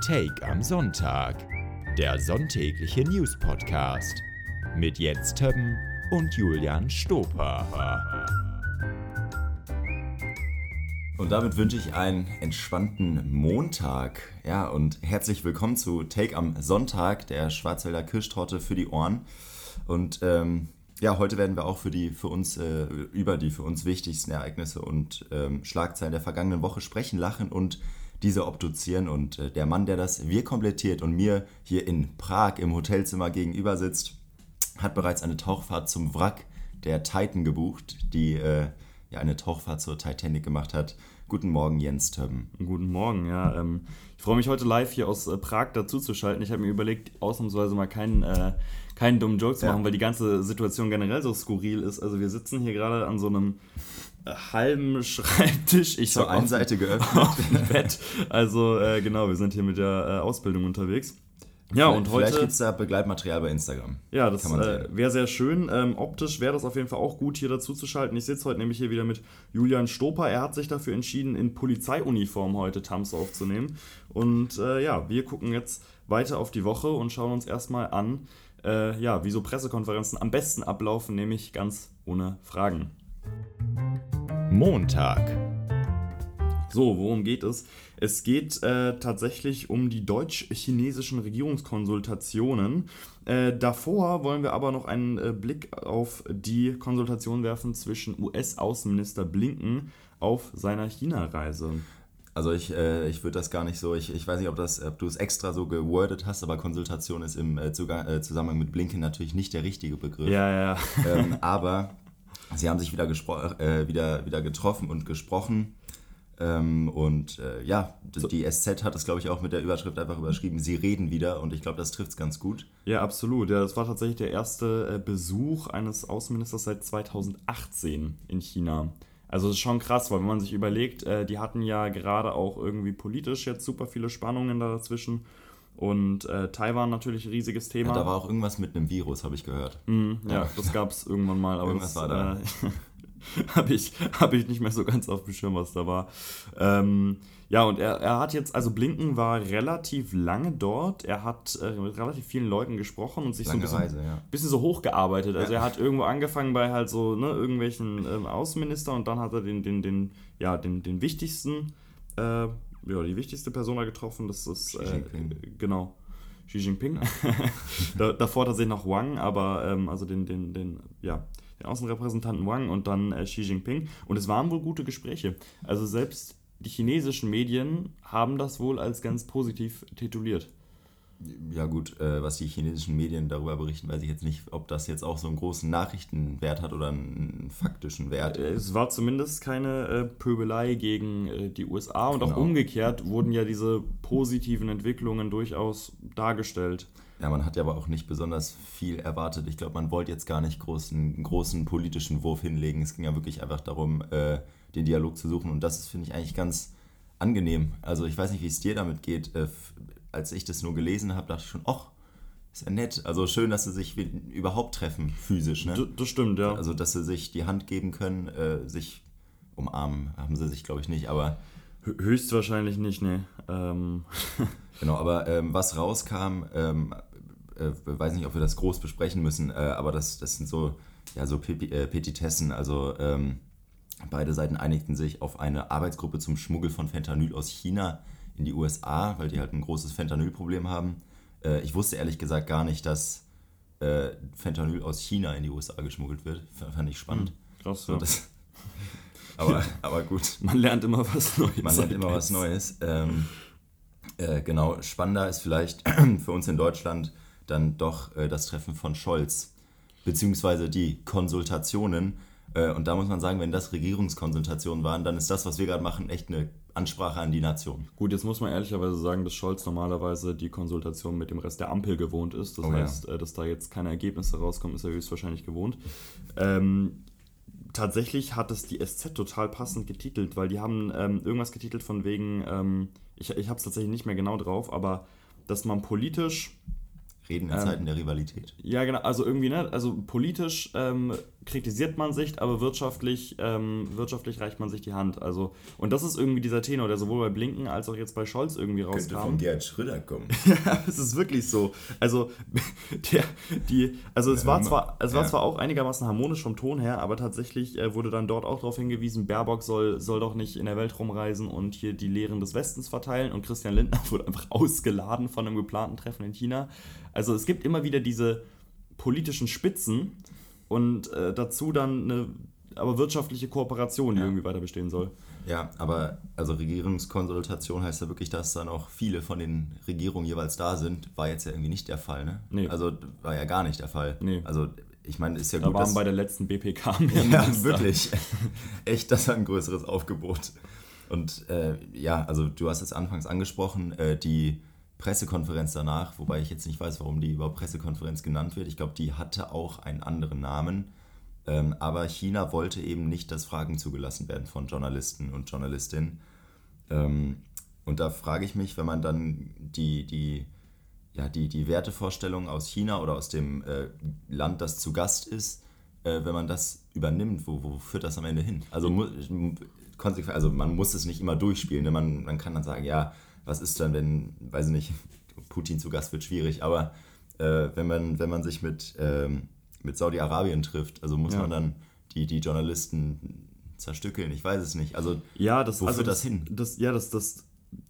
Take am Sonntag, der sonntägliche News-Podcast mit Jens Többen und Julian Stoper. Und damit wünsche ich einen entspannten Montag. Ja, und herzlich willkommen zu Take am Sonntag, der Schwarzwälder Kirschtorte für die Ohren. Und ähm, ja, heute werden wir auch für die für uns äh, über die für uns wichtigsten Ereignisse und ähm, Schlagzeilen der vergangenen Woche sprechen, lachen und diese obduzieren. Und äh, der Mann, der das wir komplettiert und mir hier in Prag im Hotelzimmer gegenüber sitzt, hat bereits eine Tauchfahrt zum Wrack der Titan gebucht, die äh, ja eine Tauchfahrt zur Titanic gemacht hat. Guten Morgen, Jens Többen. Guten Morgen, ja. Ähm, ich freue mich heute live hier aus äh, Prag dazuzuschalten. Ich habe mir überlegt, ausnahmsweise mal keinen, äh, keinen dummen Joke zu machen, weil die ganze Situation generell so skurril ist. Also wir sitzen hier gerade an so einem halben Schreibtisch. Ich Zur einen Seite geöffnet. Auf dem Bett. Also äh, genau, wir sind hier mit der äh, Ausbildung unterwegs. Ja, und heute. Vielleicht gibt es da Begleitmaterial bei Instagram. Ja, das äh, wäre sehr schön. Ähm, optisch wäre das auf jeden Fall auch gut, hier dazu zu schalten. Ich sitze heute nämlich hier wieder mit Julian Stoper. Er hat sich dafür entschieden, in Polizeiuniform heute Tams aufzunehmen. Und äh, ja, wir gucken jetzt weiter auf die Woche und schauen uns erstmal an, äh, ja, wie so Pressekonferenzen am besten ablaufen, nämlich ganz ohne Fragen. Montag. So, worum geht es? Es geht äh, tatsächlich um die deutsch-chinesischen Regierungskonsultationen. Äh, davor wollen wir aber noch einen äh, Blick auf die Konsultation werfen zwischen US-Außenminister Blinken auf seiner China-Reise. Also ich, äh, ich würde das gar nicht so, ich, ich weiß nicht, ob, das, ob du es extra so gewordet hast, aber Konsultation ist im äh, äh, Zusammenhang mit Blinken natürlich nicht der richtige Begriff. Ja, ja. Ähm, aber sie haben sich wieder, äh, wieder, wieder getroffen und gesprochen. Ähm, und äh, ja, die SZ hat es, glaube ich, auch mit der Überschrift einfach überschrieben, sie reden wieder und ich glaube, das trifft es ganz gut. Ja, absolut. Ja, das war tatsächlich der erste äh, Besuch eines Außenministers seit 2018 in China. Also das ist schon krass, weil wenn man sich überlegt, äh, die hatten ja gerade auch irgendwie politisch jetzt super viele Spannungen da dazwischen. Und äh, Taiwan natürlich ein riesiges Thema. Ja, da war auch irgendwas mit einem Virus, habe ich gehört. Mm, ja, ja, das gab es irgendwann mal. Aber irgendwas das, war da. Äh, habe ich, hab ich nicht mehr so ganz auf dem Schirm, was da war. Ähm, ja, und er, er hat jetzt, also Blinken war relativ lange dort. Er hat äh, mit relativ vielen Leuten gesprochen und sich lange so ein bisschen, Reise, ja. bisschen so hochgearbeitet. Also er hat irgendwo angefangen bei halt so ne, irgendwelchen ähm, Außenminister und dann hat er den, den, den, ja, den, den wichtigsten, äh, ja, die wichtigste Persona getroffen. Das ist Xi äh, Jinping. genau. Xi Jinping. da, davor tatsächlich noch Wang, aber ähm, also den, den, den, ja, den Außenrepräsentanten Wang und dann äh, Xi Jinping. Und es waren wohl gute Gespräche. Also selbst die chinesischen Medien haben das wohl als ganz positiv tituliert. Ja gut, äh, was die chinesischen Medien darüber berichten, weiß ich jetzt nicht, ob das jetzt auch so einen großen Nachrichtenwert hat oder einen faktischen Wert. Äh, Es war zumindest keine äh, Pöbelei gegen äh, die USA und auch Genau. umgekehrt wurden ja diese positiven Entwicklungen durchaus dargestellt. Ja, man hat ja aber auch nicht besonders viel erwartet. Ich glaube, man wollte jetzt gar nicht großen, einen großen politischen Wurf hinlegen. Es ging ja wirklich einfach darum, äh, den Dialog zu suchen. Und das ist, finde ich, eigentlich ganz angenehm. Also ich weiß nicht, wie es dir damit geht. Als ich das nur gelesen habe, dachte ich schon, ach, ist ja nett. Also schön, dass sie sich überhaupt treffen, physisch. Ne? Das stimmt, ja. Also, dass sie sich die Hand geben können, äh, sich umarmen, haben sie sich, glaube ich, nicht. Aber Hö- Höchstwahrscheinlich nicht, ne. Ähm, Genau, aber ähm, was rauskam, ähm, äh, weiß nicht, ob wir das groß besprechen müssen, äh, aber das, das sind so, ja, so äh, Petitessen. Also ähm, beide Seiten einigten sich auf eine Arbeitsgruppe zum Schmuggel von Fentanyl aus China in die USA, weil die halt ein großes Fentanylproblem haben. Äh, ich wusste ehrlich gesagt gar nicht, dass äh, Fentanyl aus China in die USA geschmuggelt wird. Fand ich spannend. krass, So, ja. das, aber, aber gut. Man lernt immer was Neues. Man lernt immer was. Neues. Ähm, äh, genau, spannender ist vielleicht für uns in Deutschland dann doch äh, das Treffen von Scholz, beziehungsweise die Konsultationen. Äh, und da muss man sagen, wenn das Regierungskonsultationen waren, dann ist das, was wir gerade machen, echt eine Ansprache an die Nation. Gut, jetzt muss man ehrlicherweise sagen, dass Scholz normalerweise die Konsultation mit dem Rest der Ampel gewohnt ist. Das Oh ja. heißt, äh, dass da jetzt keine Ergebnisse rauskommen, ist er höchstwahrscheinlich gewohnt. Ähm, tatsächlich hat es die SZ total passend getitelt, weil die haben ähm, irgendwas getitelt von wegen, ähm, ich, ich habe es tatsächlich nicht mehr genau drauf, aber dass man politisch Reden in Ähm, Zeiten der Rivalität. Ja, genau, also irgendwie, ne, also politisch ähm, kritisiert man sich, aber wirtschaftlich, ähm, wirtschaftlich reicht man sich die Hand. Also, und das ist irgendwie dieser Tenor, der sowohl bei Blinken als auch jetzt bei Scholz irgendwie Könnte rauskam. von Gerhard Schröder kommen. Ja, es ist wirklich so. Also, der, die, also es war Ähm, zwar, es war ja. zwar auch einigermaßen harmonisch vom Ton her, aber tatsächlich äh, wurde dann dort auch darauf hingewiesen, Baerbock soll, soll doch nicht in der Welt rumreisen und hier die Lehren des Westens verteilen und Christian Lindner wurde einfach ausgeladen von einem geplanten Treffen in China. Also es gibt immer wieder diese politischen Spitzen und äh, dazu dann eine aber wirtschaftliche Kooperation, die Ja. irgendwie weiter bestehen soll. Ja, aber also Regierungskonsultation heißt ja wirklich, dass dann auch viele von den Regierungen jeweils da sind. War jetzt ja irgendwie nicht der Fall, ne? Nee. Also war ja gar nicht der Fall. Nee. Also ich meine, ist ja Da gut, waren dass... bei der letzten BPK mehr ja, Minister. wirklich. Echt, das war ein größeres Aufgebot. Und äh, ja, also du hast es anfangs angesprochen, äh, die Pressekonferenz danach, wobei ich jetzt nicht weiß, warum die überhaupt Pressekonferenz genannt wird. Ich glaube, die hatte auch einen anderen Namen. Ähm, aber China wollte eben nicht, dass Fragen zugelassen werden von Journalisten und Journalistinnen. Ähm, und da frage ich mich, wenn man dann die, die, ja, die, die Wertevorstellungen aus China oder aus dem äh, Land, das zu Gast ist, äh, wenn man das übernimmt, wo, wo führt das am Ende hin? Also, also man muss es nicht immer durchspielen. Ne? Man, man kann dann sagen, ja, was ist dann, wenn, weiß ich nicht, Putin zu Gast wird schwierig, aber äh, wenn, man, wenn man sich mit, ähm, mit Saudi-Arabien trifft, also muss Ja. man dann die, die Journalisten zerstückeln, ich weiß es nicht. Also Ja, das, Wo also das, das hin? Das, ja, das, das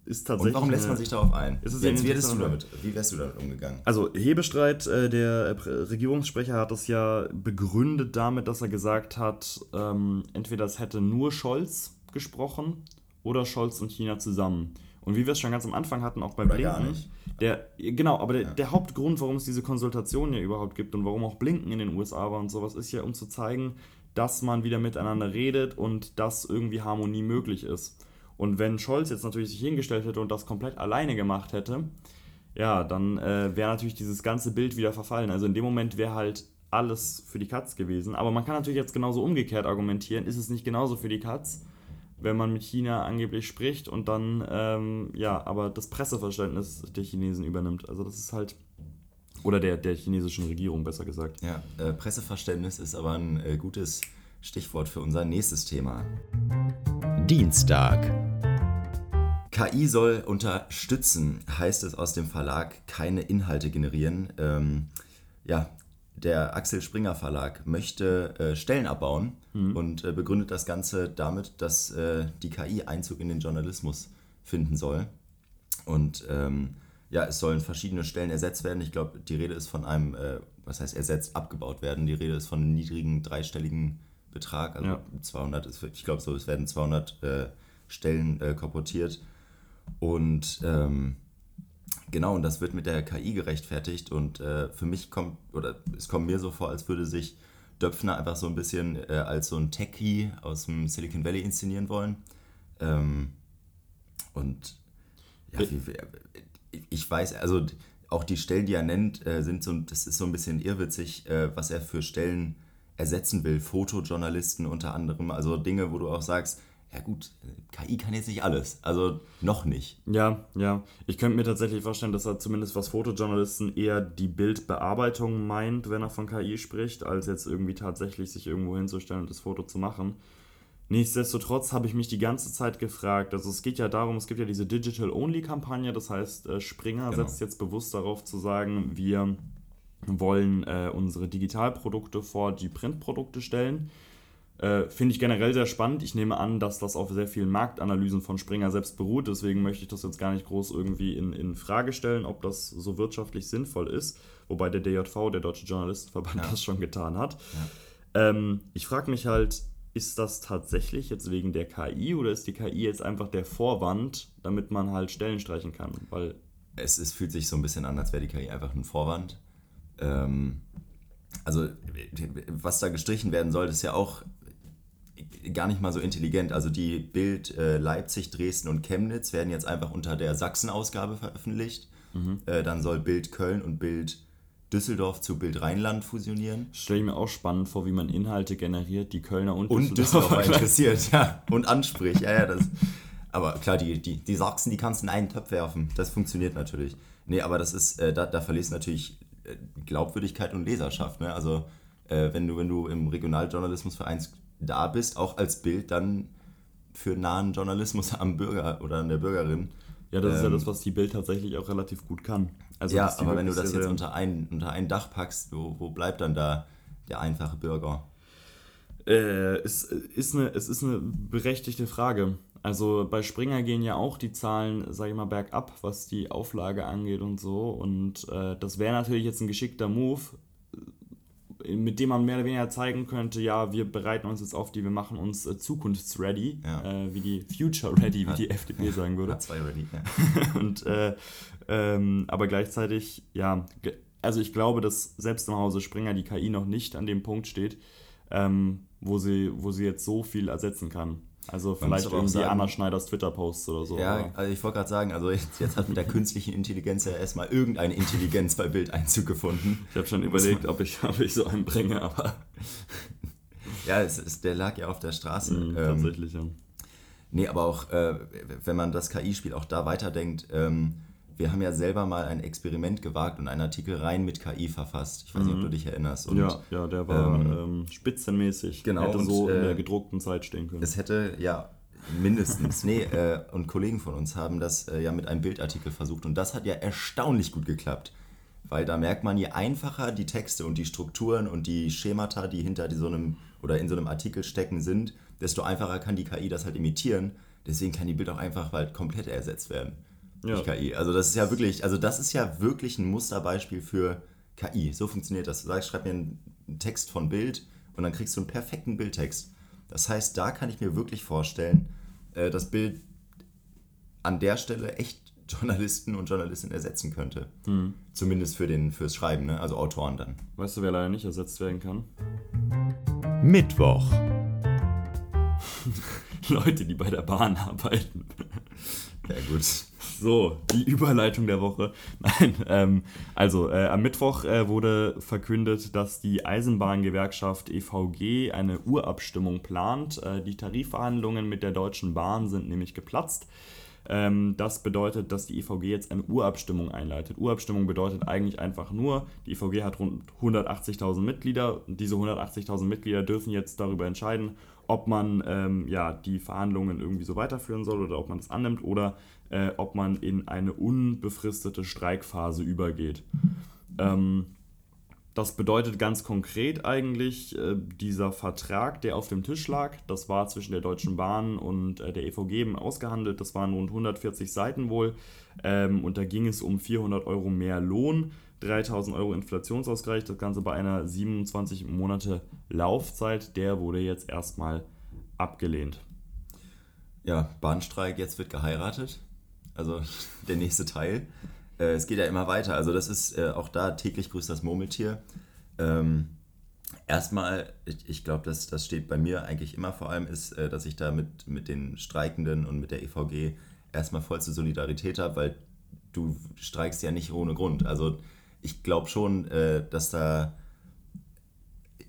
ist tatsächlich. Und warum lässt man sich darauf ein? Ein wie, hättest du damit, wie wärst du damit umgegangen? Also Hebestreit, äh, der äh, Regierungssprecher, hat das ja begründet damit, dass er gesagt hat, ähm, entweder es hätte nur Scholz gesprochen oder Scholz und China zusammen. Und wie wir es schon ganz am Anfang hatten, auch bei Oder Blinken. gar nicht. Der, genau, aber der, der Hauptgrund, warum es diese Konsultation ja überhaupt gibt und warum auch Blinken in den USA war und sowas, ist ja, um zu zeigen, dass man wieder miteinander redet und dass irgendwie Harmonie möglich ist. Und wenn Scholz jetzt natürlich sich hingestellt hätte und das komplett alleine gemacht hätte, ja, dann äh, wäre natürlich dieses ganze Bild wieder verfallen. Also in dem Moment wäre halt alles für die Katz gewesen. Aber man kann natürlich jetzt genauso umgekehrt argumentieren. Ist es nicht genauso für die Katz, wenn man mit China angeblich spricht und dann, ähm, ja, aber das Presseverständnis der Chinesen übernimmt? Also das ist halt, oder der, der chinesischen Regierung besser gesagt. Ja, äh, Presseverständnis ist aber ein äh, gutes Stichwort für unser nächstes Thema. Dienstag. KI soll unterstützen, heißt es aus dem Verlag, keine Inhalte generieren. Ähm, ja, der Axel Springer Verlag möchte äh, Stellen abbauen und äh, begründet das Ganze damit, dass äh, die KI Einzug in den Journalismus finden soll. Und ähm, ja, es sollen verschiedene Stellen ersetzt werden. Ich glaube, die Rede ist von einem, äh, was heißt ersetzt, abgebaut werden. Die Rede ist von einem niedrigen dreistelligen Betrag, also Ja. 200, ist, ich glaube so, es werden 200 äh, Stellen äh, korportiert. Und ähm, genau, und das wird mit der KI gerechtfertigt. Und äh, für mich kommt, oder es kommt mir so vor, als würde sich Döpfner einfach so ein bisschen äh, als so ein Techie aus dem Silicon Valley inszenieren wollen. Ähm, und ja, ich weiß, also auch die Stellen, die er nennt, äh, sind so, das ist so ein bisschen irrwitzig, äh, was er für Stellen ersetzen will. Fotojournalisten unter anderem, also Dinge, wo du auch sagst, ja gut, KI kann jetzt nicht alles, also noch nicht. Ja, ja. Ich könnte mir tatsächlich vorstellen, dass er zumindest was Fotojournalisten eher die Bildbearbeitung meint, wenn er von KI spricht, als jetzt irgendwie tatsächlich sich irgendwo hinzustellen und das Foto zu machen. Nichtsdestotrotz habe ich mich die ganze Zeit gefragt, also es geht ja darum, es gibt ja diese Digital-Only-Kampagne, das heißt, äh, Springer Genau. setzt jetzt bewusst darauf zu sagen, wir wollen äh, unsere Digitalprodukte vor die Printprodukte stellen. Äh, Finde ich generell sehr spannend. Ich nehme an, dass das auf sehr vielen Marktanalysen von Springer selbst beruht. Deswegen möchte ich das jetzt gar nicht groß irgendwie in, in Frage stellen, ob das so wirtschaftlich sinnvoll ist. Wobei der DJV, der Deutsche Journalistenverband, Ja. das schon getan hat. Ähm, ich frage mich halt, ist das tatsächlich jetzt wegen der KI oder ist die KI jetzt einfach der Vorwand, damit man halt Stellen streichen kann? Weil Es, es fühlt sich so ein bisschen an, als wäre die KI einfach ein Vorwand. Ähm, also, was da gestrichen werden soll, ist ja auch gar nicht mal so intelligent. Also die Bild äh, Leipzig, Dresden und Chemnitz werden jetzt einfach unter der Sachsen-Ausgabe veröffentlicht. Äh, dann soll Bild Köln und Bild Düsseldorf zu Bild Rheinland fusionieren. stelle ich mir auch spannend vor, wie man Inhalte generiert, die Kölner und, Und Düsseldorfer gleich- interessiert, ja. Und anspricht, ja, ja, das. Aber klar, die, die, die Sachsen, die kannst du in einen Topf werfen. Das funktioniert natürlich. Nee, aber das ist, äh, da, da verlierst du natürlich äh, Glaubwürdigkeit und Leserschaft. Ne? Also äh, wenn, du, wenn du im Regionaljournalismusverein da bist, auch als Bild dann für nahen Journalismus am Bürger oder an der Bürgerin. Ja, das ähm, ist ja das, was die Bild tatsächlich auch relativ gut kann. Also, ja, aber wenn du das jetzt unter ein, unter ein Dach packst, wo, wo bleibt dann da der einfache Bürger? Äh, es, ist eine, es ist eine berechtigte Frage. Also bei Springer gehen ja auch die Zahlen, sag ich mal, bergab, was die Auflage angeht und so. Und äh, das wäre natürlich jetzt ein geschickter Move, äh, mit dem man mehr oder weniger zeigen könnte, ja, wir bereiten uns jetzt auf die, wir machen uns äh, zukunftsready, ja. äh, wie die Future Ready, wie die FDP sagen würde. Zwei ready, ja. und, äh, ähm, aber gleichzeitig, ja, also ich glaube, dass selbst im Hause Springer die KI noch nicht an dem Punkt steht, ähm, wo, sie, wo sie jetzt so viel ersetzen kann. Also vielleicht irgendwie sagen, Anna Schneiders Twitter-Posts oder so. Ja, oder? also ich wollte gerade sagen, also jetzt, jetzt, hat mit der künstlichen Intelligenz ja erstmal irgendeine Intelligenz bei Bild Einzug gefunden. Ich habe schon überlegt, ob ich, ob ich so einen bringe, aber... ja, es ist, der lag ja auf der Straße. Mhm, ähm, tatsächlich, ja. Nee, aber auch, äh, wenn man das KI-Spiel auch da weiterdenkt, ähm, wir haben ja selber mal ein Experiment gewagt und einen Artikel rein mit KI verfasst. Ich weiß nicht, ob du mhm. dich erinnerst. Und, ja, ja, der war ähm, ähm, spitzenmäßig. Genau. Hätte und, so in der äh, gedruckten Zeit stehen können. Es hätte, ja, mindestens. nee, äh, und Kollegen von uns haben das äh, ja mit einem Bildartikel versucht und das hat ja erstaunlich gut geklappt. Weil da merkt man, je einfacher die Texte und die Strukturen und die Schemata, die hinter so einem oder in so einem Artikel stecken sind, desto einfacher kann die KI das halt imitieren. Deswegen kann die Bild auch einfach halt komplett ersetzt werden ja. durch KI. Also das ist ja wirklich, also das ist ja wirklich ein Musterbeispiel für KI. So funktioniert das. Du sagst, schreib mir einen Text von Bild und dann kriegst du einen perfekten Bildtext. Das heißt, da kann ich mir wirklich vorstellen, äh, dass Bild an der Stelle echt Journalisten und Journalistinnen ersetzen könnte. Hm. Zumindest für den, fürs Schreiben, ne? also Autoren dann. Weißt du, wer leider nicht ersetzt werden kann? Mittwoch. Leute, die bei der Bahn arbeiten. Ja, gut. So, die Überleitung der Woche. Nein, ähm, also äh, am Mittwoch äh, wurde verkündet, dass die Eisenbahngewerkschaft EVG eine Urabstimmung plant. Äh, die Tarifverhandlungen mit der Deutschen Bahn sind nämlich geplatzt. Ähm, das bedeutet, dass die EVG jetzt eine Urabstimmung einleitet. Urabstimmung bedeutet eigentlich einfach nur, die EVG hat rund 180.000 Mitglieder. Diese 180.000 Mitglieder dürfen jetzt darüber entscheiden, ob man ähm, ja, die Verhandlungen irgendwie so weiterführen soll oder ob man das annimmt oder äh, ob man in eine unbefristete Streikphase übergeht. Ähm, das bedeutet ganz konkret eigentlich, äh, dieser Vertrag, der auf dem Tisch lag, das war zwischen der Deutschen Bahn und äh, der EVG ausgehandelt, das waren rund 140 Seiten wohl ähm, und da ging es um 400 Euro mehr Lohn 3000 Euro Inflationsausgleich, das Ganze bei einer 27 Monate Laufzeit, der wurde jetzt erstmal abgelehnt. Ja, Bahnstreik, jetzt wird geheiratet. Also der nächste Teil. Äh, es geht ja immer weiter. Also das ist äh, auch da täglich grüßt das Murmeltier. Ähm, erstmal, ich, ich glaube, das, das steht bei mir eigentlich immer vor allem, ist, äh, dass ich da mit, mit den Streikenden und mit der EVG erstmal vollste Solidarität habe, weil du streikst ja nicht ohne Grund. Also ich glaube schon, äh, dass da.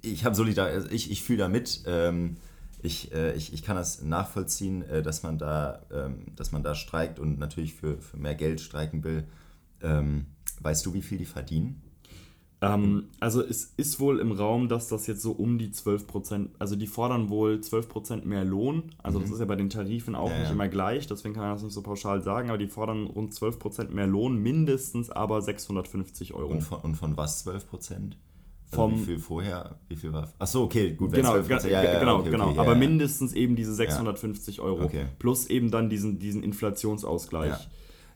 Ich habe Solidar, also ich, ich fühle da mit. Ähm, ich, äh, ich, ich kann das nachvollziehen, äh, dass, man da, ähm, dass man da streikt und natürlich für, für mehr Geld streiken will. Ähm, weißt du, wie viel die verdienen? Ähm, also es ist wohl im Raum, dass das jetzt so um die 12 Prozent, also die fordern wohl 12 Prozent mehr Lohn. Also mhm. das ist ja bei den Tarifen auch ja, nicht ja. immer gleich, deswegen kann man das nicht so pauschal sagen, aber die fordern rund 12 Prozent mehr Lohn, mindestens aber 650 Euro. Und von, und von was 12 Prozent? Also wie viel vorher? Wie viel war? Achso, okay, gut. Genau, ja, ja, genau, okay, genau. Okay, aber mindestens eben diese 650 Euro. Okay. Plus eben dann diesen, diesen Inflationsausgleich.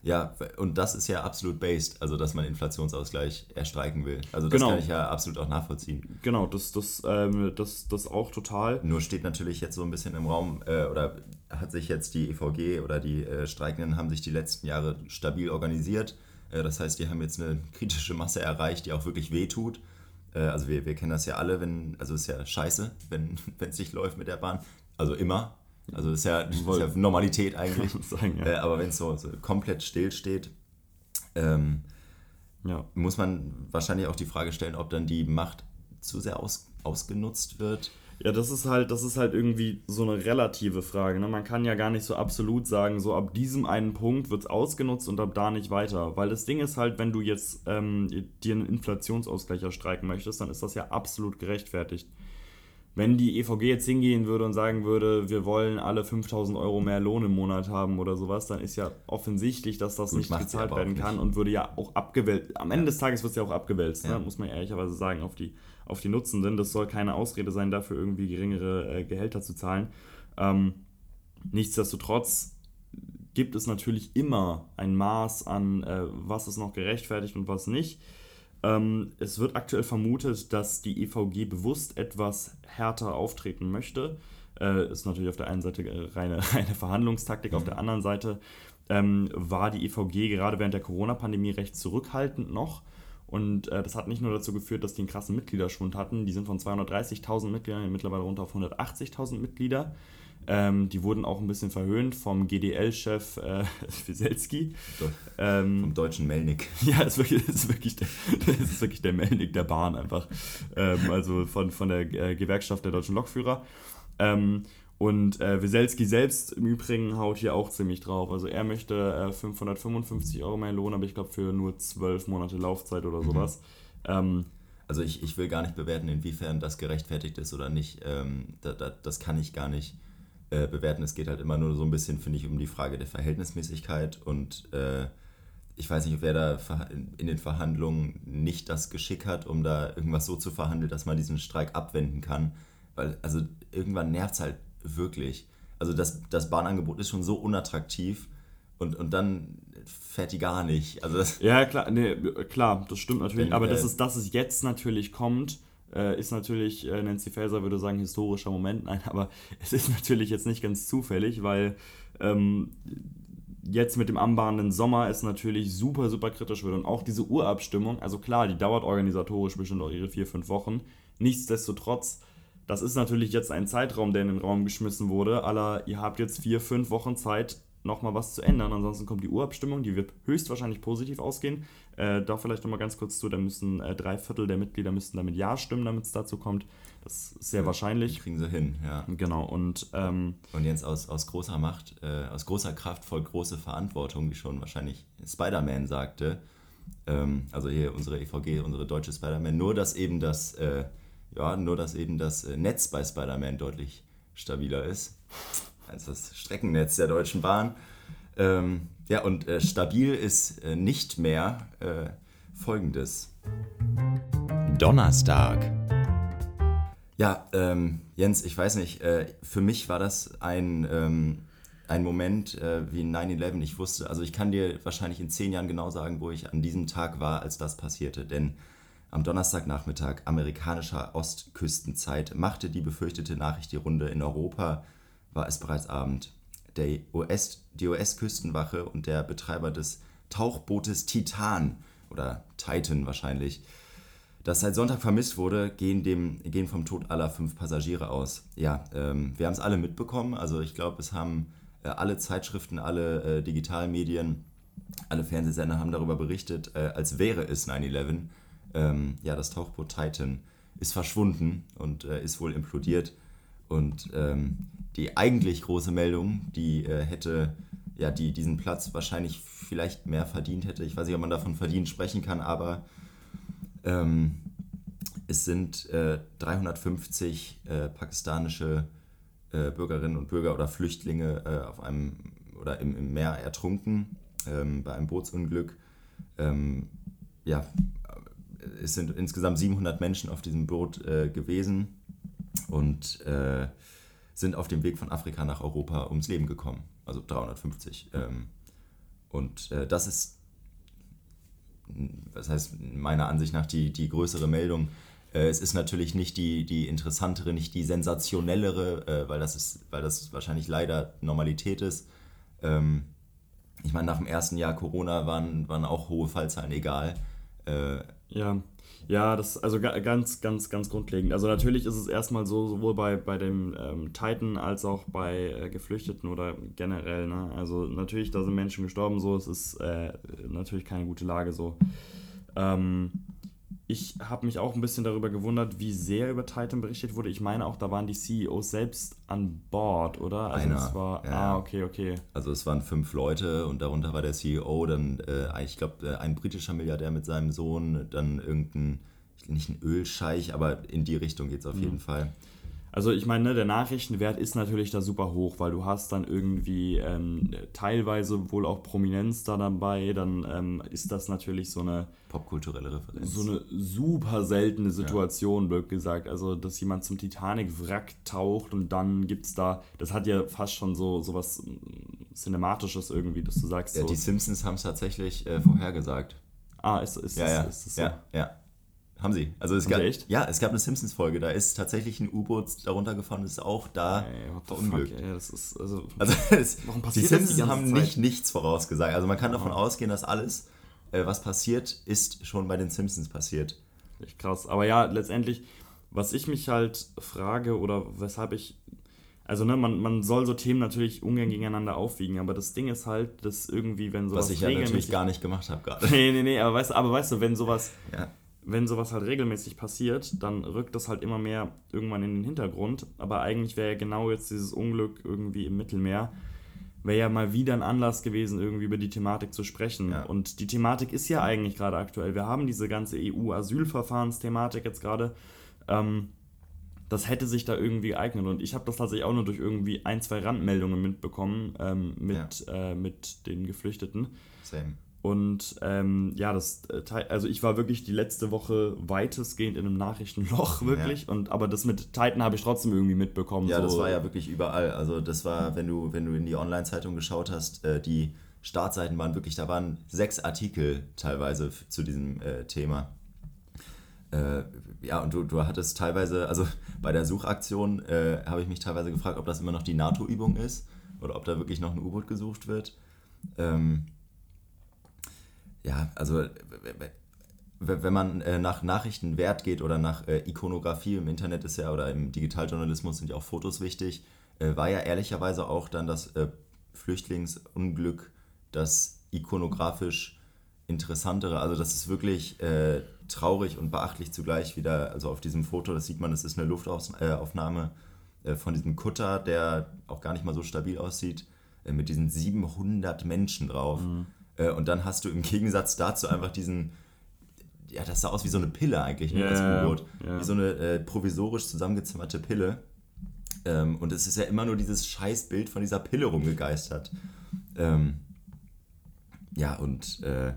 Ja, und das ist ja absolut based, also dass man Inflationsausgleich erstreiken will. Also das genau. kann ich ja absolut auch nachvollziehen. Genau, das, das, ähm, das, das auch total. Nur steht natürlich jetzt so ein bisschen im Raum, äh, oder hat sich jetzt die EVG oder die äh, Streikenden haben sich die letzten Jahre stabil organisiert. Äh, das heißt, die haben jetzt eine kritische Masse erreicht, die auch wirklich wehtut. Äh, also wir, wir kennen das ja alle, wenn, also ist ja scheiße, wenn es nicht läuft mit der Bahn. Also immer, also das ist ja, ist ja Normalität eigentlich. Sagen, ja. äh, aber wenn es so, so, komplett still steht, ähm, ja. muss man wahrscheinlich auch die Frage stellen, ob dann die Macht zu sehr aus, ausgenutzt wird. Ja, das ist halt, das ist halt irgendwie so eine relative Frage. Ne? Man kann ja gar nicht so absolut sagen, so ab diesem einen Punkt wird es ausgenutzt und ab da nicht weiter. Weil das Ding ist halt, wenn du jetzt ähm, dir einen Inflationsausgleich erstreiken möchtest, dann ist das ja absolut gerechtfertigt. Wenn die EVG jetzt hingehen würde und sagen würde, wir wollen alle 5000 Euro mehr Lohn im Monat haben oder sowas, dann ist ja offensichtlich, dass das Gut, nicht gezahlt werden kann und würde ja auch abgewälzt. Am Ende ja. des Tages wird es ja auch abgewälzt, ne? ja. ne? muss man ehrlicherweise sagen, auf die auf die Nutzenden. Das soll keine Ausrede sein, dafür irgendwie geringere äh, Gehälter zu zahlen. Ähm, nichtsdestotrotz gibt es natürlich immer ein Maß an, äh, was ist noch gerechtfertigt und was nicht. Ähm, es wird aktuell vermutet, dass die EVG bewusst etwas härter auftreten möchte. Äh, ist natürlich auf der einen Seite äh, reine, reine Verhandlungstaktik, mhm. auf der anderen Seite ähm, war die EVG gerade während der Corona-Pandemie recht zurückhaltend noch und äh, das hat nicht nur dazu geführt, dass die einen krassen Mitgliederschwund hatten. Die sind von 230.000 Mitgliedern mittlerweile runter auf 180.000 Mitglieder. Ähm, die wurden auch ein bisschen verhöhnt vom GDL-Chef äh, Wieselski. Ähm, vom deutschen Melnik. Ja, ist wirklich, ist wirklich, der, ist wirklich der Melnik der Bahn einfach. Ähm, also von, von der äh, Gewerkschaft der deutschen Lokführer. Ähm, und äh, Wieselski selbst im Übrigen haut hier auch ziemlich drauf. Also er möchte äh, 555 Euro mehr Lohn, aber ich glaube für nur zwölf Monate Laufzeit oder mhm. sowas. Mhm. Also ich, ich will gar nicht bewerten, inwiefern das gerechtfertigt ist oder nicht. Ähm, da, da, das kann ich gar nicht äh, bewerten. Es geht halt immer nur so ein bisschen, finde ich, um die Frage der Verhältnismäßigkeit. Und äh, ich weiß nicht, wer da in den Verhandlungen nicht das Geschick hat, um da irgendwas so zu verhandeln, dass man diesen Streik abwenden kann. Weil, also irgendwann nervt es halt wirklich. Also das, das Bahnangebot ist schon so unattraktiv und, und dann fährt die gar nicht. Also das ja, klar, nee, klar, das stimmt natürlich. Wenn, aber äh, dass, es, dass es jetzt natürlich kommt, äh, ist natürlich, äh, Nancy Faeser würde sagen, historischer Moment. Nein, aber es ist natürlich jetzt nicht ganz zufällig, weil ähm, jetzt mit dem anbahnenden Sommer es natürlich super, super kritisch wird. Und auch diese Urabstimmung, also klar, die dauert organisatorisch bestimmt auch ihre vier, fünf Wochen. Nichtsdestotrotz das ist natürlich jetzt ein Zeitraum, der in den Raum geschmissen wurde. Aber ihr habt jetzt vier, fünf Wochen Zeit, nochmal was zu ändern. Ansonsten kommt die Urabstimmung, die wird höchstwahrscheinlich positiv ausgehen. Äh, da vielleicht nochmal ganz kurz zu, da müssen äh, drei Viertel der Mitglieder müssten damit Ja stimmen, damit es dazu kommt. Das ist sehr ja, wahrscheinlich. Kriegen sie hin, ja. Genau, und... Ähm, und jetzt aus, aus großer Macht, äh, aus großer Kraft folgt große Verantwortung, wie schon wahrscheinlich Spider-Man sagte. Ähm, also hier unsere EVG, unsere deutsche Spider-Man. Nur, dass eben das äh, ja, nur dass eben das äh, Netz bei Spider-Man deutlich stabiler ist als das Streckennetz der Deutschen Bahn. Ähm, ja, und äh, stabil ist äh, nicht mehr äh, folgendes. Donnerstag. Ja, ähm, Jens, ich weiß nicht, äh, für mich war das ein, ähm, ein Moment äh, wie 9-11. Ich wusste, also ich kann dir wahrscheinlich in zehn Jahren genau sagen, wo ich an diesem Tag war, als das passierte. Denn am Donnerstagnachmittag amerikanischer Ostküstenzeit machte die befürchtete Nachricht die Runde. In Europa war es bereits Abend. Der US, die US-Küstenwache und der Betreiber des Tauchbootes Titan oder Titan wahrscheinlich, das seit Sonntag vermisst wurde, gehen, dem, gehen vom Tod aller fünf Passagiere aus. Ja, ähm, wir haben es alle mitbekommen. Also ich glaube, es haben äh, alle Zeitschriften, alle äh, Digitalmedien, alle Fernsehsender haben darüber berichtet, äh, als wäre es 9-11 ähm, ja, das Tauchboot Titan ist verschwunden und äh, ist wohl implodiert. Und ähm, die eigentlich große Meldung, die äh, hätte ja die diesen Platz wahrscheinlich vielleicht mehr verdient hätte. Ich weiß nicht, ob man davon verdient sprechen kann, aber ähm, es sind äh, 350 äh, pakistanische äh, Bürgerinnen und Bürger oder Flüchtlinge äh, auf einem oder im, im Meer ertrunken ähm, bei einem Bootsunglück. Ähm, ja, es sind insgesamt 700 Menschen auf diesem Boot äh, gewesen und äh, sind auf dem Weg von Afrika nach Europa ums Leben gekommen. Also 350. Ähm, und äh, das ist, was heißt meiner Ansicht nach die, die größere Meldung. Äh, es ist natürlich nicht die, die interessantere, nicht die sensationellere, äh, weil, das ist, weil das wahrscheinlich leider Normalität ist. Ähm, ich meine, nach dem ersten Jahr Corona waren, waren auch hohe Fallzahlen egal. Äh, ja, ja, das also ganz, ganz, ganz grundlegend. Also natürlich ist es erstmal so, sowohl bei, bei dem ähm, Titan als auch bei äh, Geflüchteten oder generell. Ne? Also natürlich, da sind Menschen gestorben, so, es ist äh, natürlich keine gute Lage so. Ähm, ich habe mich auch ein bisschen darüber gewundert, wie sehr über Titan berichtet wurde. Ich meine auch, da waren die CEOs selbst an Bord, oder? Also Einer, es war, ja. ah, okay, okay. Also es waren fünf Leute und darunter war der CEO, dann äh, ich glaube ein britischer Milliardär mit seinem Sohn, dann irgendein, nicht ein Ölscheich, aber in die Richtung geht es auf Mhm. jeden Fall. Also ich meine, ne, der Nachrichtenwert ist natürlich da super hoch, weil du hast dann irgendwie ähm, teilweise wohl auch Prominenz da dabei, dann ähm, ist das natürlich so eine, Popkulturelle Referenz. so eine super seltene Situation, blöd gesagt. Also, dass jemand zum Titanic-Wrack taucht und dann gibt's da, das hat ja fast schon so, so was mm, Cinematisches irgendwie, dass du sagst ja, so, die Simpsons haben es tatsächlich äh, vorhergesagt. ah, ist, ist, Ja, das, ja, ist das so? ja, ja. Haben sie. Also es Haben gab, echt? Ja, es gab eine Simpsons-Folge, da ist tatsächlich ein U-Boot darunter gefahren, ist auch da Ey, verunglückt. fuck, ey, das ist, also, Also es, Warum die passiert die Simpsons ganze haben Zeit? nicht nichts vorausgesagt. Also man kann davon ausgehen, dass alles, äh, was passiert, ist schon bei den Simpsons passiert. Echt krass. Aber ja, letztendlich, was ich mich halt frage oder weshalb ich. Also, ne, man, man soll so Themen natürlich ungern gegeneinander aufwiegen, aber das Ding ist halt, dass irgendwie, wenn sowas Was ich ja natürlich gar nicht gemacht habe gerade. nee, nee, nee, aber weißt, du- aber weißt du, wenn sowas, Ja. Wenn sowas halt regelmäßig passiert, dann rückt das halt immer mehr irgendwann in den Hintergrund. Aber eigentlich wäre ja genau jetzt dieses Unglück irgendwie im Mittelmeer, wäre ja mal wieder ein Anlass gewesen, irgendwie über die Thematik zu sprechen. Ja. Und die Thematik ist ja eigentlich gerade aktuell. Wir haben diese ganze EU-Asylverfahrensthematik jetzt gerade. Ähm, das hätte sich da irgendwie geeignet. Und ich habe das tatsächlich auch nur durch irgendwie ein, zwei Randmeldungen mitbekommen ähm, mit, äh, mit den Geflüchteten. Same. Und ähm, ja, das äh, also ich war wirklich die letzte Woche weitestgehend in einem Nachrichtenloch, wirklich. Und aber das mit Titan habe ich trotzdem irgendwie mitbekommen. Ja, so. das war ja wirklich überall. Also das war, wenn du, wenn du in die Online-Zeitung geschaut hast, äh, die Startseiten waren wirklich, da waren sechs Artikel teilweise zu diesem äh, Thema. Äh, ja, und du, du hattest teilweise, also bei der Suchaktion äh, habe ich mich teilweise gefragt, ob das immer noch die NATO-Übung ist oder ob da wirklich noch ein U-Boot gesucht wird. Ähm, ja, also wenn man äh, nach Nachrichtenwert geht oder nach äh, Ikonografie im Internet ist ja oder im Digitaljournalismus sind ja auch Fotos wichtig, äh, war ja ehrlicherweise auch dann das äh, Flüchtlingsunglück das ikonografisch interessantere. Also das ist wirklich äh, traurig und beachtlich zugleich wieder. Also auf diesem Foto, das sieht man, das ist eine Luftaufnahme äh, von diesem Kutter, der auch gar nicht mal so stabil aussieht, mit diesen 700 Menschen drauf. Äh, und dann hast du im Gegensatz dazu einfach diesen, ja, das sah aus wie so eine Pille eigentlich, ne, Ja, das U-Boot. ja. Wie so eine äh, provisorisch zusammengezimmerte Pille. Ähm, und es ist ja immer nur dieses Scheißbild von dieser Pille rumgegeistert. Ähm, ja, und äh,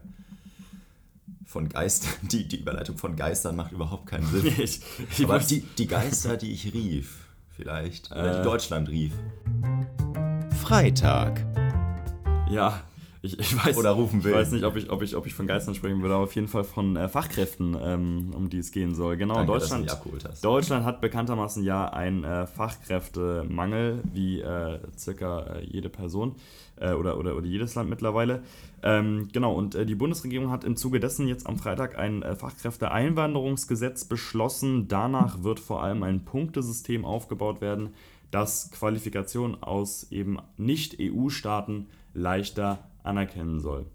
von Geistern, die, die Überleitung von Geistern macht überhaupt keinen Sinn. ich, ich Aber die, die Geister, die ich rief, vielleicht, oder die Äh. Deutschland rief. Freitag. ja, ich, ich weiß, Oder rufen will. ich weiß nicht, ob ich, ob, ich, ob ich von Geistern sprechen würde, aber auf jeden Fall von äh, Fachkräften, ähm, um die es gehen soll. Genau, Danke, Deutschland. Deutschland hat bekanntermaßen ja einen äh, Fachkräftemangel, wie äh, circa äh, jede Person äh, oder, oder, oder jedes Land mittlerweile. Ähm, genau, und äh, die Bundesregierung hat im Zuge dessen jetzt am Freitag ein Fachkräfteeinwanderungsgesetz beschlossen. Danach wird vor allem ein Punktesystem aufgebaut werden, das Qualifikationen aus eben Nicht-EU-Staaten leichter anerkennen soll.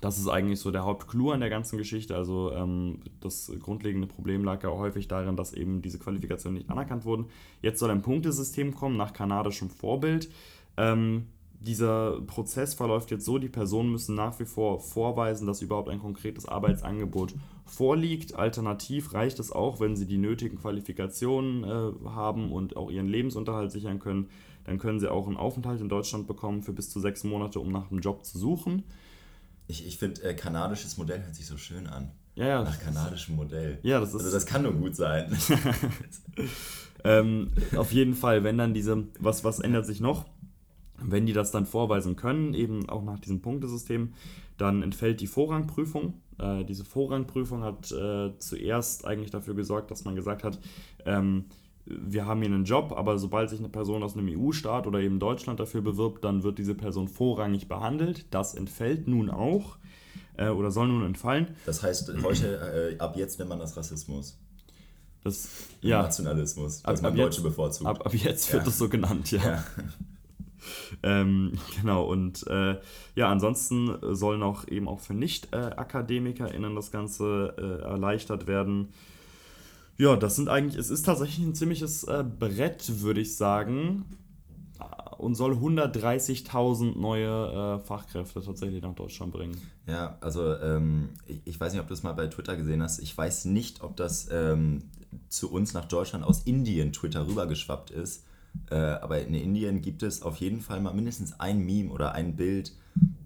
Das ist eigentlich so der Hauptclou an der ganzen Geschichte. Also ähm, das grundlegende Problem lag ja häufig darin, dass eben diese Qualifikationen nicht anerkannt wurden. Jetzt soll ein Punktesystem kommen nach kanadischem Vorbild. Ähm, dieser Prozess verläuft jetzt so, die Personen müssen nach wie vor vorweisen, dass überhaupt ein konkretes Arbeitsangebot vorliegt. Alternativ reicht es auch, wenn sie die nötigen Qualifikationen äh, haben und auch ihren Lebensunterhalt sichern können. Dann können sie auch einen Aufenthalt in Deutschland bekommen für bis zu sechs Monate, um nach einem Job zu suchen. Ich, ich finde, äh, kanadisches Modell hört sich so schön an. Ja, ja. Nach kanadischem Modell. Ja, das ist- Also das kann nur gut sein. Ähm, auf jeden Fall, wenn dann diese, was, was ändert sich noch? Wenn die das dann vorweisen können, eben auch nach diesem Punktesystem, dann entfällt die Vorrangprüfung. Äh, diese Vorrangprüfung hat äh, zuerst eigentlich dafür gesorgt, dass man gesagt hat, ähm, wir haben hier einen Job, aber sobald sich eine Person aus einem EU-Staat oder eben Deutschland dafür bewirbt, dann wird diese Person vorrangig behandelt. Das entfällt nun auch äh, oder soll nun entfallen. Das heißt, heute, äh, ab jetzt nennt man das Rassismus. Das, ja, Nationalismus. Ab- Dass man ab Deutsche jetzt- bevorzugt. ab, ab jetzt wird Ja. das so genannt, ja. ja. ähm, genau, und äh, ja, ansonsten soll noch eben auch für Nicht-AkademikerInnen das Ganze äh, erleichtert werden. Ja, das sind eigentlich, es ist tatsächlich ein ziemliches äh, Brett, würde ich sagen. Und soll 130.000 neue äh, Fachkräfte tatsächlich nach Deutschland bringen. Ja, also ähm, ich, ich, weiß nicht, ob du es mal bei Twitter gesehen hast. Ich weiß nicht, ob das ähm, zu uns nach Deutschland aus Indien Twitter rübergeschwappt ist. Äh, aber in Indien gibt es auf jeden Fall mal mindestens ein Meme oder ein Bild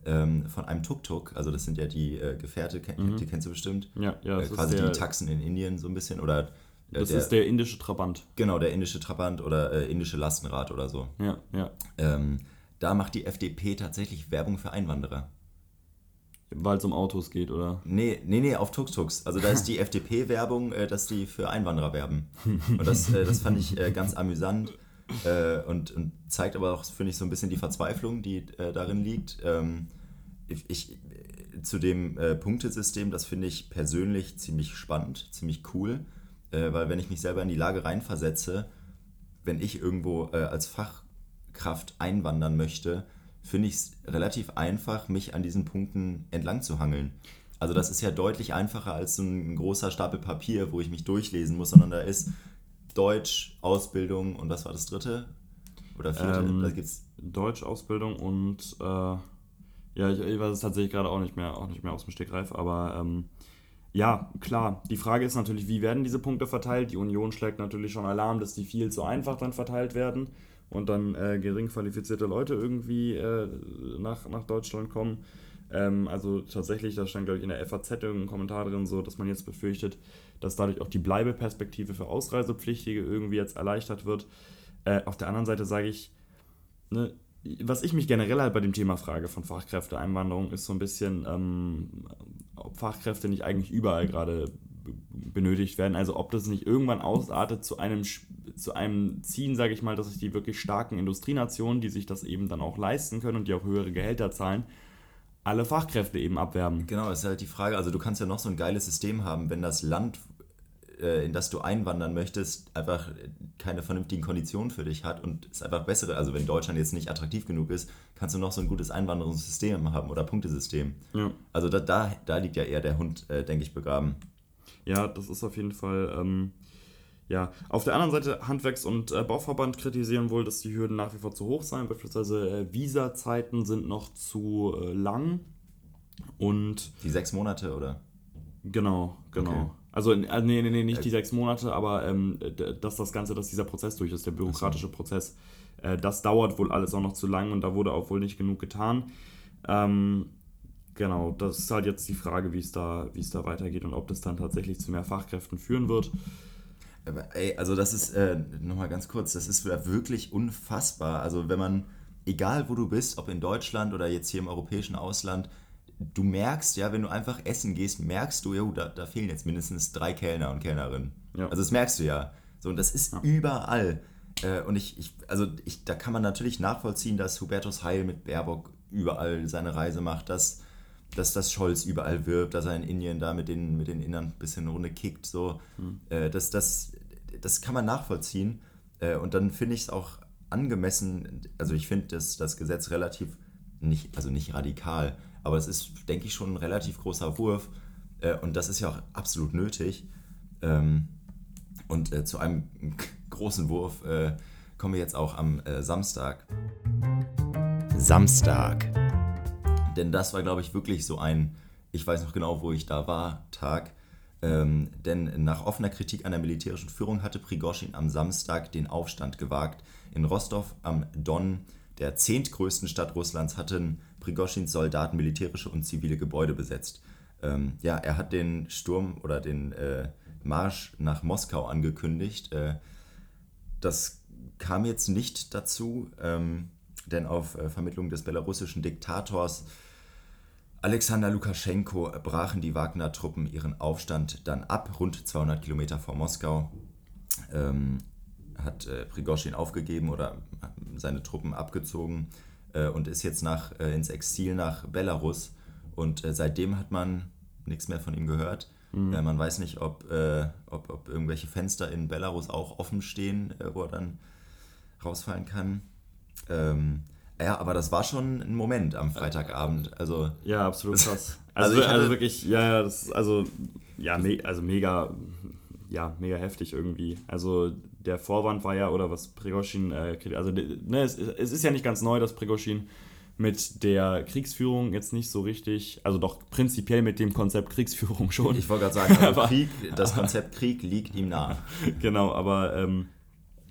ähm, von einem Tuk-Tuk. Also das sind ja die äh, Gefährte, mhm. die kennst du bestimmt. Ja, ja. Äh, quasi die Taxen in Indien so ein bisschen. Oder, äh, das der, ist der indische Trabant. Genau, der indische Trabant oder äh, indische Lastenrad oder so. Ja, ja. Ähm, da macht die FDP tatsächlich Werbung für Einwanderer. Weil es um Autos geht, oder? Nee, nee, nee, auf Tuk-Tuks. Also da ist die FDP-Werbung, äh, dass die für Einwanderer werben. Und das, äh, das fand ich äh, ganz amüsant äh, und, und, zeigt aber auch, finde ich, so ein bisschen die Verzweiflung, die äh, darin liegt. Ähm, ich, ich, zu dem äh, Punktesystem, das finde ich persönlich ziemlich spannend, ziemlich cool, weil wenn ich mich selber in die Lage reinversetze, wenn ich irgendwo als Fachkraft einwandern möchte, finde ich es relativ einfach, mich an diesen Punkten entlang zu hangeln. Also das ist ja deutlich einfacher als so ein großer Stapel Papier, wo ich mich durchlesen muss, sondern da ist Deutsch, Ausbildung und was war das dritte? Oder vierte? Ähm, da gibt's Deutsch, Ausbildung und äh, ja, ich, ich, weiß es tatsächlich gerade auch nicht mehr, auch nicht mehr aus dem Stegreif, aber ähm, ja, klar. Die Frage ist natürlich, wie werden diese Punkte verteilt? Die Union schlägt natürlich schon Alarm, dass die viel zu einfach dann verteilt werden und dann äh, gering qualifizierte Leute irgendwie äh, nach, nach Deutschland kommen. Ähm, also tatsächlich, da stand, glaube ich, in der FAZ irgendein Kommentar drin, so, dass man jetzt befürchtet, dass dadurch auch die Bleibeperspektive für Ausreisepflichtige irgendwie jetzt erleichtert wird. Äh, auf der anderen Seite sage ich, ne, was ich mich generell halt bei dem Thema frage von Fachkräfteeinwanderung, ist so ein bisschen, ähm, ob Fachkräfte nicht eigentlich überall gerade benötigt werden. Also ob das nicht irgendwann ausartet zu einem, zu einem Ziehen, sage ich mal, dass sich die wirklich starken Industrienationen, die sich das eben dann auch leisten können und die auch höhere Gehälter zahlen, alle Fachkräfte eben abwerben. Genau, das ist halt die Frage. Also du kannst ja noch so ein geiles System haben, wenn das Land, äh, in das du einwandern möchtest, einfach keine vernünftigen Konditionen für dich hat und es einfach bessere, also wenn Deutschland jetzt nicht attraktiv genug ist, kannst du noch so ein gutes Einwanderungssystem haben oder Punktesystem. Ja. Also da, da, da liegt ja eher der Hund, äh, denke ich, begraben. Ja, das ist auf jeden Fall. Ähm, ja, auf der anderen Seite, Handwerks- und äh, Bauverband kritisieren wohl, dass die Hürden nach wie vor zu hoch seien. Beispielsweise äh, Visa-Zeiten sind noch zu äh, lang. Und. Die sechs Monate, oder? Genau, genau. Okay. Also, äh, nee, nee, nee, nicht die sechs Monate, aber ähm, dass das Ganze, dass dieser Prozess durch ist, der bürokratische so. Prozess, äh, das dauert wohl alles auch noch zu lang und da wurde auch wohl nicht genug getan. Ähm, genau, das ist halt jetzt die Frage, wie es da, wie es da weitergeht und ob das dann tatsächlich zu mehr Fachkräften führen wird. Ey, also das ist, äh, nochmal ganz kurz, das ist wirklich unfassbar. Also wenn man, egal wo du bist, ob in Deutschland oder jetzt hier im europäischen Ausland, du merkst ja, wenn du einfach essen gehst, merkst du, jo, da, da fehlen jetzt mindestens drei Kellner und Kellnerinnen. Ja. Also das merkst du ja. So, und das ist ja. überall. Äh, und ich, ich, also ich, da kann man natürlich nachvollziehen, dass Hubertus Heil mit Baerbock überall seine Reise macht, dass dass das Scholz überall wirbt, dass er in Indien da mit den, mit den Innern ein bisschen Runde kickt. So. Mhm. Äh, das, das, das kann man nachvollziehen. Äh, und dann finde ich es auch angemessen, also ich finde das, das Gesetz relativ, nicht, also nicht radikal, aber es ist, denke ich, schon ein relativ großer Wurf. Äh, und das ist ja auch absolut nötig. Ähm, und äh, zu einem großen Wurf äh, kommen wir jetzt auch am äh, Samstag. Samstag. Denn das war, glaube ich, wirklich so ein, ich weiß noch genau, wo ich da war, Tag. Ähm, denn nach offener Kritik an der militärischen Führung hatte Prigoschin am Samstag den Aufstand gewagt. In Rostov am Don, der zehntgrößten Stadt Russlands, hatten Prigoschins Soldaten militärische und zivile Gebäude besetzt. Ähm, ja, er hat den Sturm oder den äh, Marsch nach Moskau angekündigt. Äh, das kam jetzt nicht dazu. Ähm, denn auf äh, Vermittlung des belarussischen Diktators Alexander Lukaschenko brachen die Wagner-Truppen ihren Aufstand dann ab, rund 200 Kilometer vor Moskau. Ähm, hat äh, Prigoschin aufgegeben oder seine Truppen abgezogen äh, und ist jetzt nach, äh, ins Exil nach Belarus. Und äh, seitdem hat man nichts mehr von ihm gehört. Mhm. Äh, man weiß nicht, ob, äh, ob, ob, irgendwelche Fenster in Belarus auch offen stehen, wo er dann rausfallen kann. Ähm, Ja, aber das war schon ein Moment am Freitagabend. Also, Ja, absolut krass. Also Also, also, hatte- wirklich, ja, ja, das ist also, ja, me also mega, ja, mega heftig irgendwie. Also der Vorwand war ja, oder was Prigozhin, äh, also ne, es, es ist ja nicht ganz neu, dass Prigozhin mit der Kriegsführung jetzt nicht so richtig, also doch prinzipiell mit dem Konzept Kriegsführung schon. ich wollte gerade sagen, also Aber- Krieg, das Konzept Krieg liegt ihm nahe. genau, aber ähm,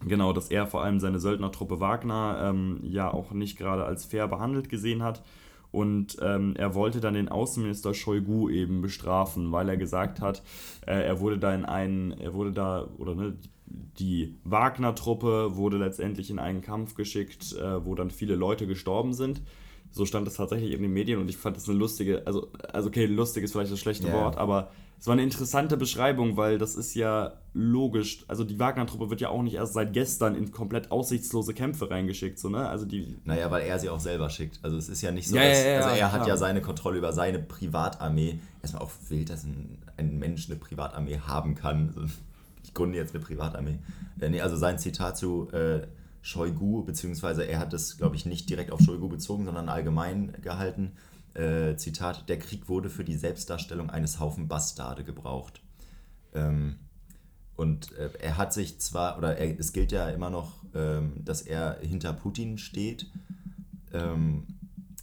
genau, dass er vor allem seine Söldnertruppe Wagner ähm, ja auch nicht gerade als fair behandelt gesehen hat. Und ähm, er wollte dann den Außenminister Shoigu eben bestrafen, weil er gesagt hat, äh, er wurde da in einen, er wurde da, oder ne, die Wagner-Truppe wurde letztendlich in einen Kampf geschickt, äh, wo dann viele Leute gestorben sind. So stand es tatsächlich in den Medien und ich fand das eine lustige, also, also okay, lustig ist vielleicht das schlechte Ja. Wort, aber es war eine interessante Beschreibung, weil das ist ja logisch. Also die Wagner-Truppe wird ja auch nicht erst seit gestern in komplett aussichtslose Kämpfe reingeschickt, so, ne? Also die. Naja, weil er sie auch selber schickt. Also es ist ja nicht so, Ja, dass, ja, ja, also er ja, hat ja seine Kontrolle über seine Privatarmee. Erstmal auch wild, dass ein, ein Mensch eine Privatarmee haben kann. Also, ich gründe jetzt eine Privatarmee. Äh, nee, also sein Zitat zu äh, Shoigu, beziehungsweise er hat das, glaube ich, nicht direkt auf Shoigu bezogen, sondern allgemein gehalten. Äh, Zitat, der Krieg wurde für die Selbstdarstellung eines Haufen Bastarde gebraucht. Ähm, und äh, er hat sich zwar, oder er, es gilt ja immer noch, ähm, dass er hinter Putin steht, ähm,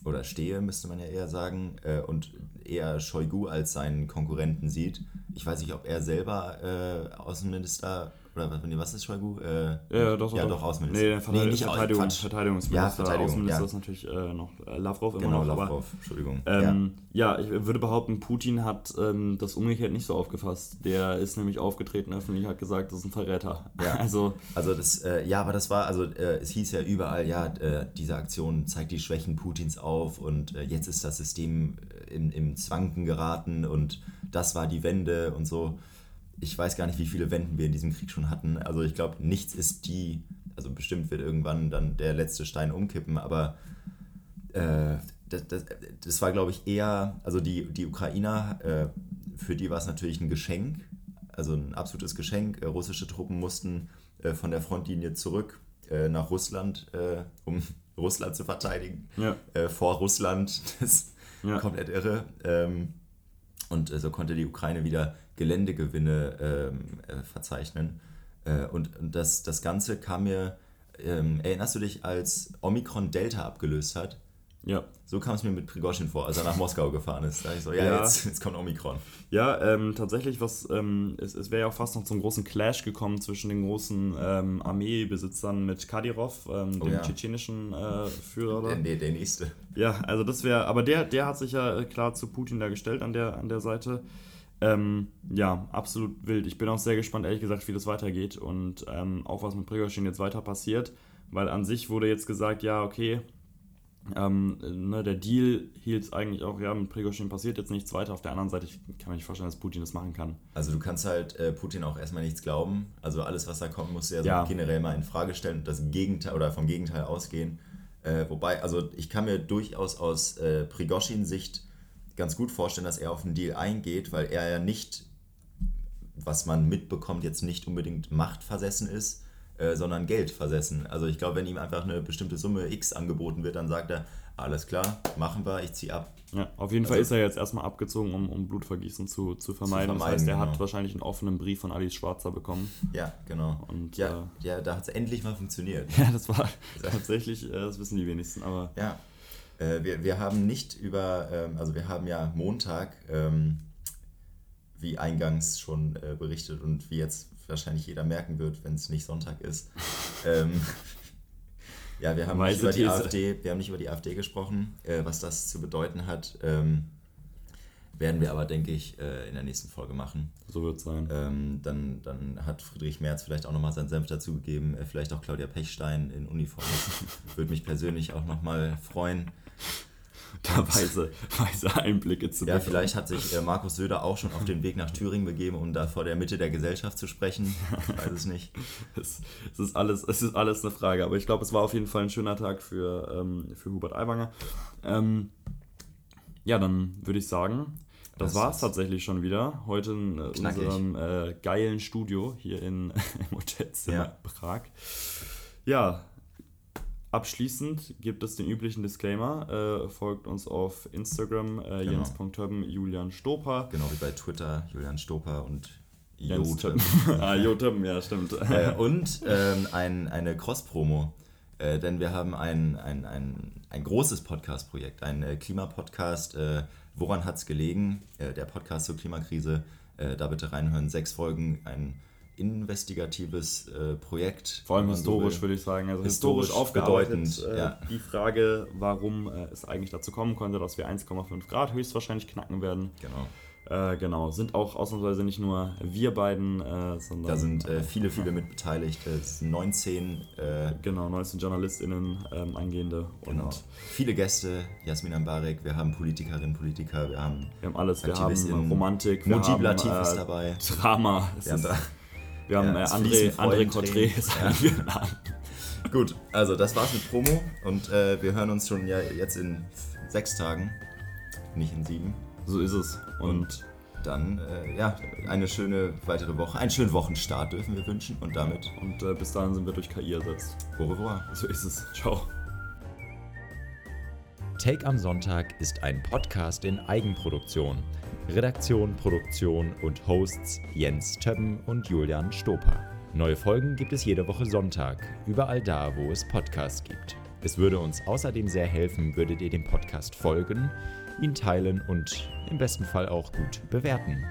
oder stehe, müsste man ja eher sagen, äh, und eher Shoigu als seinen Konkurrenten sieht. Ich weiß nicht, ob er selber äh, Außenminister, oder was, nee, was ist Shoigu? Äh, Ja, doch, ja, doch. doch, Außenminister. Nee, Verteidigung, nicht Au- Verteidigung, Quatsch. Verteidigungsminister. Ja, Verteidigung, Außenminister ja. ist natürlich äh, noch Lavrov immer Genau, noch. aber- Lavrov, Entschuldigung. Ähm, ja. ich würde behaupten, Putin hat ähm, das umgekehrt nicht so aufgefasst. Der ist nämlich aufgetreten öffentlich, hat gesagt, das ist ein Verräter. Ja. Also, Also das, äh, ja, aber das war, also äh, es hieß ja überall, ja, äh, diese Aktion zeigt die Schwächen Putins auf und äh, jetzt ist das System im, im Zwanken geraten und das war die Wende und so. Ich weiß gar nicht, wie viele Wenden wir in diesem Krieg schon hatten. Also ich glaube, nichts ist die, also bestimmt wird irgendwann dann der letzte Stein umkippen, aber äh, das, das, das war, glaube ich, eher, also die, die Ukrainer, äh, für die war es natürlich ein Geschenk, also ein absolutes Geschenk. Äh, russische Truppen mussten äh, von der Frontlinie zurück äh, nach Russland, äh, um Russland zu verteidigen. Ja. Vor Russland, das ist Ja. komplett irre. Ähm, und so konnte die Ukraine wieder Geländegewinne ähm, äh, verzeichnen. Äh, und und das, das Ganze kam mir, ähm, erinnerst du dich, als Omikron Delta abgelöst hat? ja. So kam es mir mit Prigozhin vor, als er nach Moskau gefahren ist. Da ich so, ja, Ja. Jetzt, jetzt kommt Omikron. Ja, ähm, tatsächlich, was, ähm, es, es wäre ja auch fast noch zum großen Clash gekommen zwischen den großen ähm, Armeebesitzern mit Kadyrov, ähm, dem ja. tschetschenischen äh, Führer. Der, der, der nächste. Ja, also das wäre, aber der, der hat sich ja äh, klar zu Putin da gestellt an der, an der Seite. Ähm, ja, absolut wild. Ich bin auch sehr gespannt, ehrlich gesagt, wie das weitergeht und ähm, auch was mit Prigozhin jetzt weiter passiert, weil an sich wurde jetzt gesagt, ja, okay, ähm, ne, der Deal hielt eigentlich auch, ja, mit Prigozhin passiert jetzt nichts weiter. Auf der anderen Seite, ich kann mir nicht vorstellen, dass Putin das machen kann. Also du kannst halt äh, Putin auch erstmal nichts glauben. Also alles, was da kommt, musst du ja, so Ja. generell mal in Frage stellen und das Gegenteil oder vom Gegenteil ausgehen. Äh, wobei, also ich kann mir durchaus aus äh, Prigoschins Sicht ganz gut vorstellen, dass er auf einen Deal eingeht, weil er ja nicht, was man mitbekommt, jetzt nicht unbedingt machtversessen ist, äh, sondern Geld versessen. Also ich glaube, wenn ihm einfach eine bestimmte Summe X angeboten wird, dann sagt er, alles klar, machen wir, ich ziehe ab. Ja, auf jeden Fall Also- ist er jetzt erstmal abgezogen, um, um Blutvergießen zu, zu vermeiden. das vermeiden, heißt, er hat genau. wahrscheinlich einen offenen Brief von Alice Schwarzer bekommen. Ja, genau. Und, ja, ja, da hat es endlich mal funktioniert. Ja, das war tatsächlich, äh, das wissen die wenigsten, aber Ja, äh, wir, wir haben nicht über, ähm, also wir haben ja Montag, ähm, wie eingangs schon äh, berichtet und wie jetzt wahrscheinlich jeder merken wird, wenn es nicht Sonntag ist. ähm, ja, wir haben, nicht über die These. AfD, wir haben nicht über die AfD gesprochen, äh, was das zu bedeuten hat. Ähm, werden wir aber, denke ich, äh, in der nächsten Folge machen. so wird es sein. Ähm, dann, dann hat Friedrich Merz vielleicht auch nochmal seinen Senf dazugegeben, äh, vielleicht auch Claudia Pechstein in Uniform. Würde mich persönlich auch nochmal freuen. da weise, weise Einblicke zu Ja, bekommen. vielleicht hat sich äh, Markus Söder auch schon auf den Weg nach Thüringen begeben, um da vor der Mitte der Gesellschaft zu sprechen. Ich weiß es nicht. Es, es, ist alles, es ist alles eine Frage, aber ich glaube, es war auf jeden Fall ein schöner Tag für, ähm, für Hubert Aiwanger. Ähm, ja, dann würde ich sagen, das, Das war es tatsächlich schon wieder. Heute in äh, unserem äh, geilen Studio hier in, im Hotelzimmer Ja. Prag. Ja, Abschließend gibt es den üblichen Disclaimer. Äh, folgt uns auf Instagram, äh, Genau. Jens.Többen, Julian Stoper. Genau wie bei Twitter, Julian Stoper und Jens Jote. Többen. ah, Jo Többen, ja, stimmt. äh, und ähm, ein, eine Cross-Promo. Äh, denn wir haben ein, ein, ein, ein großes Podcast-Projekt, ein äh, Klimapodcast. Äh, Woran hat es gelegen? Äh, der Podcast zur Klimakrise. Äh, da bitte reinhören. Sechs Folgen, ein investigatives äh, Projekt. Vor allem so historisch, will. würde ich sagen. Also Historisch historisch, Äh, ja. Die Frage, warum es eigentlich dazu kommen konnte, dass wir 1,5 Grad höchstwahrscheinlich knacken werden. Genau. Äh, genau, sind auch ausnahmsweise nicht nur wir beiden, äh, sondern Da sind äh, viele, viele mit beteiligt. Es sind 19 äh, genau 19 JournalistInnen ähm, angehende und Genau. Viele Gäste, Jasmin Ambarek, wir haben Politikerinnen, Politiker, wir haben wir haben alles. Wir haben. Romantik, wir haben Latif äh, ist dabei. Drama. Wir haben da, wir haben ja, äh, André, André. Cotré ist Ja. Gut, also das war's mit Promo und wir hören uns schon ja jetzt in sechs Tagen, nicht in sieben. So ist es. Und, Und dann, äh, ja, eine schöne weitere Woche, einen schönen Wochenstart dürfen wir wünschen und damit und äh, bis dahin sind wir durch KI ersetzt. au revoir. So ist es. Ciao. Take am Sonntag ist ein Podcast in Eigenproduktion. Redaktion, Produktion und Hosts Jens Többen und Julian Stoper. Neue Folgen gibt es jede Woche Sonntag, überall da, wo es Podcasts gibt. Es würde uns außerdem sehr helfen, würdet ihr dem Podcast folgen, ihn teilen und im besten Fall auch gut bewerten.